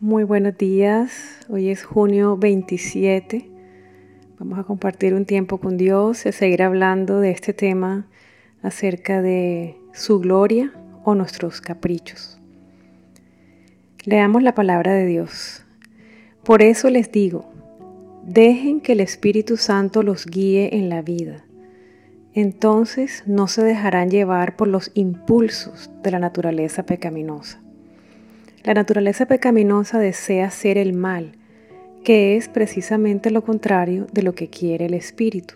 Muy buenos días, hoy es junio 27. Vamos a compartir un tiempo con Dios y a seguir hablando de este tema acerca de su gloria o nuestros caprichos. Leamos la palabra de Dios. Por eso les digo, dejen que el Espíritu Santo los guíe en la vida. Entonces no se dejarán llevar por los impulsos de la naturaleza pecaminosa. La naturaleza pecaminosa desea hacer el mal, que es precisamente lo contrario de lo que quiere el espíritu.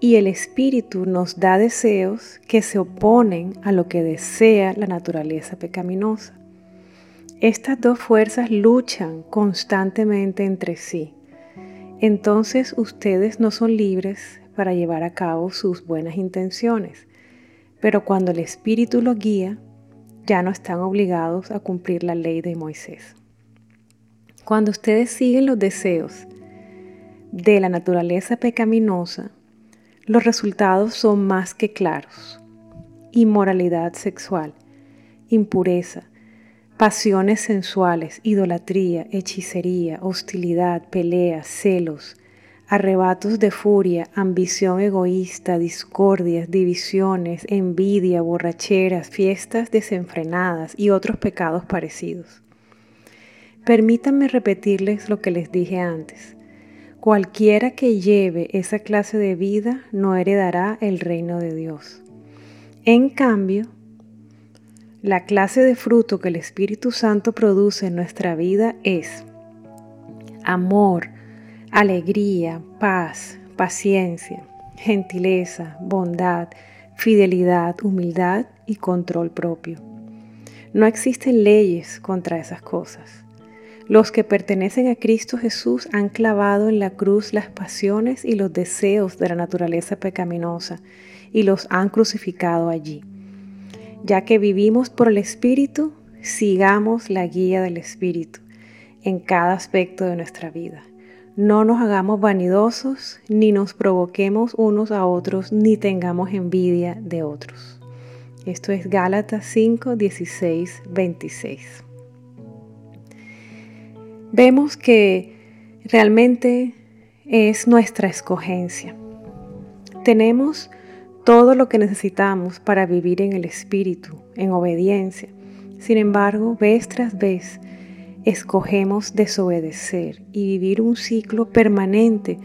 Y el espíritu nos da deseos que se oponen a lo que desea la naturaleza pecaminosa. Estas dos fuerzas luchan constantemente entre sí. Entonces ustedes no son libres para llevar a cabo sus buenas intenciones, pero cuando el espíritu los guía, ya no están obligados a cumplir la ley de Moisés. Cuando ustedes siguen los deseos de la naturaleza pecaminosa, los resultados son más que claros. Inmoralidad sexual, impureza, pasiones sensuales, idolatría, hechicería, hostilidad, peleas, celos, arrebatos de furia, ambición egoísta, discordias, divisiones, envidia, borracheras, fiestas desenfrenadas y otros pecados parecidos. Permítanme repetirles lo que les dije antes. Cualquiera que lleve esa clase de vida no heredará el reino de Dios. En cambio, la clase de fruto que el Espíritu Santo produce en nuestra vida es amor, alegría, paz, paciencia, gentileza, bondad, fidelidad, humildad y control propio. No existen leyes contra esas cosas. Los que pertenecen a Cristo Jesús han clavado en la cruz las pasiones y los deseos de la naturaleza pecaminosa y los han crucificado allí. Ya que vivimos por el Espíritu, sigamos la guía del Espíritu en cada aspecto de nuestra vida. No nos hagamos vanidosos, ni nos provoquemos unos a otros, ni tengamos envidia de otros. Esto es Gálatas 5, 16, 26. Vemos que realmente es nuestra escogencia. Tenemos todo lo que necesitamos para vivir en el Espíritu, en obediencia. Sin embargo, vez tras vez, escogemos desobedecer y vivir un ciclo permanente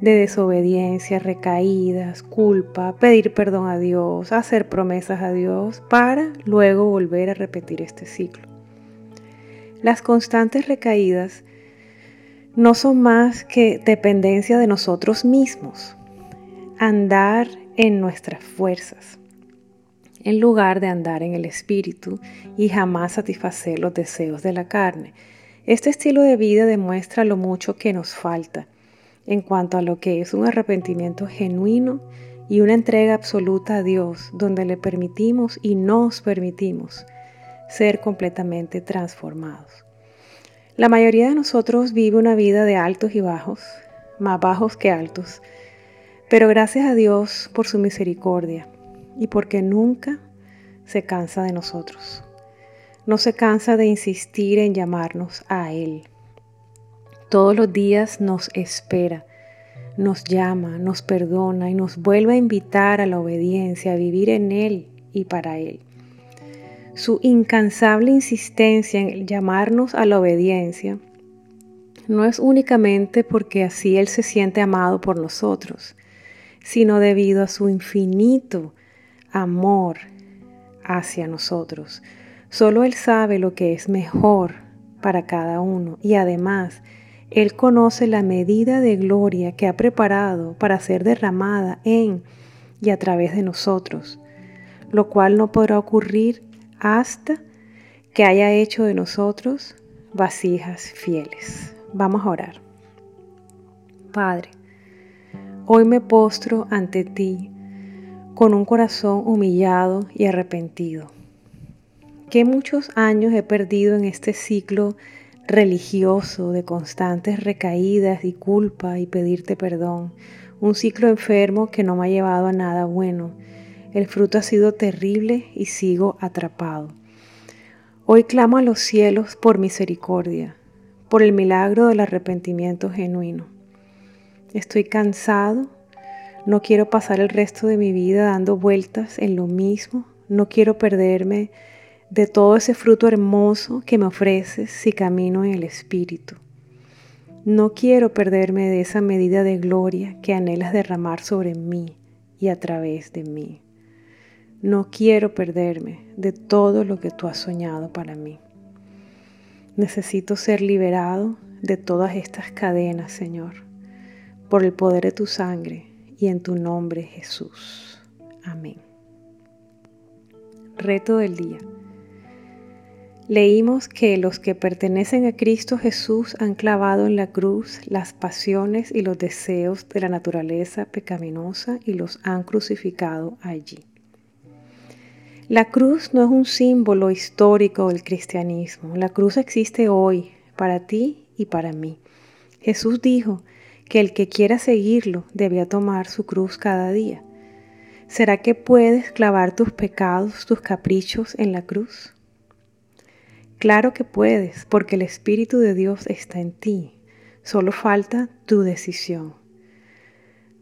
de desobediencia, recaídas, culpa, pedir perdón a Dios, hacer promesas a Dios, para luego volver a repetir este ciclo. Las constantes recaídas no son más que dependencia de nosotros mismos, andar en nuestras fuerzas, en lugar de andar en el espíritu y jamás satisfacer los deseos de la carne. Este estilo de vida demuestra lo mucho que nos falta en cuanto a lo que es un arrepentimiento genuino y una entrega absoluta a Dios, donde le permitimos y nos permitimos ser completamente transformados. La mayoría de nosotros vive una vida de altos y bajos, más bajos que altos, pero gracias a Dios por su misericordia y porque nunca se cansa de nosotros. No se cansa de insistir en llamarnos a Él. Todos los días nos espera, nos llama, nos perdona y nos vuelve a invitar a la obediencia, a vivir en Él y para Él. Su incansable insistencia en llamarnos a la obediencia no es únicamente porque así Él se siente amado por nosotros, sino debido a su infinito amor hacia nosotros. Solo Él sabe lo que es mejor para cada uno y además Él conoce la medida de gloria que ha preparado para ser derramada en y a través de nosotros, lo cual no podrá ocurrir hasta que haya hecho de nosotros vasijas fieles. Vamos a orar. Padre, Hoy me postro ante ti con un corazón humillado y arrepentido. Qué muchos años he perdido en este ciclo religioso de constantes recaídas y culpa y pedirte perdón. Un ciclo enfermo que no me ha llevado a nada bueno. El fruto ha sido terrible y sigo atrapado. Hoy clamo a los cielos por misericordia, por el milagro del arrepentimiento genuino. Estoy cansado, no quiero pasar el resto de mi vida dando vueltas en lo mismo, no quiero perderme de todo ese fruto hermoso que me ofreces si camino en el Espíritu. No quiero perderme de esa medida de gloria que anhelas derramar sobre mí y a través de mí. No quiero perderme de todo lo que tú has soñado para mí. Necesito ser liberado de todas estas cadenas, Señor, por el poder de tu sangre y en tu nombre, Jesús. Amén. Reto del día. Leímos que los que pertenecen a Cristo Jesús han clavado en la cruz las pasiones y los deseos de la naturaleza pecaminosa y los han crucificado allí. La cruz no es un símbolo histórico del cristianismo. La cruz existe hoy para ti y para mí. Jesús dijo que el que quiera seguirlo debía tomar su cruz cada día. ¿Será que puedes clavar tus pecados, tus caprichos en la cruz? Claro que puedes, porque el Espíritu de Dios está en ti. Solo falta tu decisión.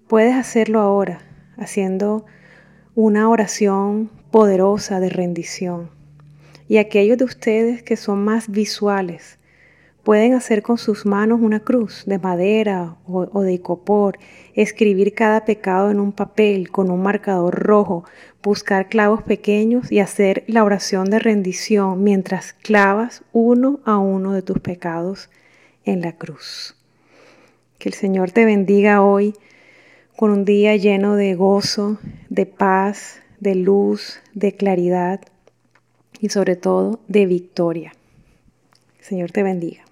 Puedes hacerlo ahora, haciendo una oración poderosa de rendición. Y aquellos de ustedes que son más visuales, pueden hacer con sus manos una cruz de madera o, de icopor, escribir cada pecado en un papel con un marcador rojo, buscar clavos pequeños y hacer la oración de rendición mientras clavas uno a uno de tus pecados en la cruz. Que el Señor te bendiga hoy con un día lleno de gozo, de paz, de luz, de claridad y sobre todo de victoria. Señor te bendiga.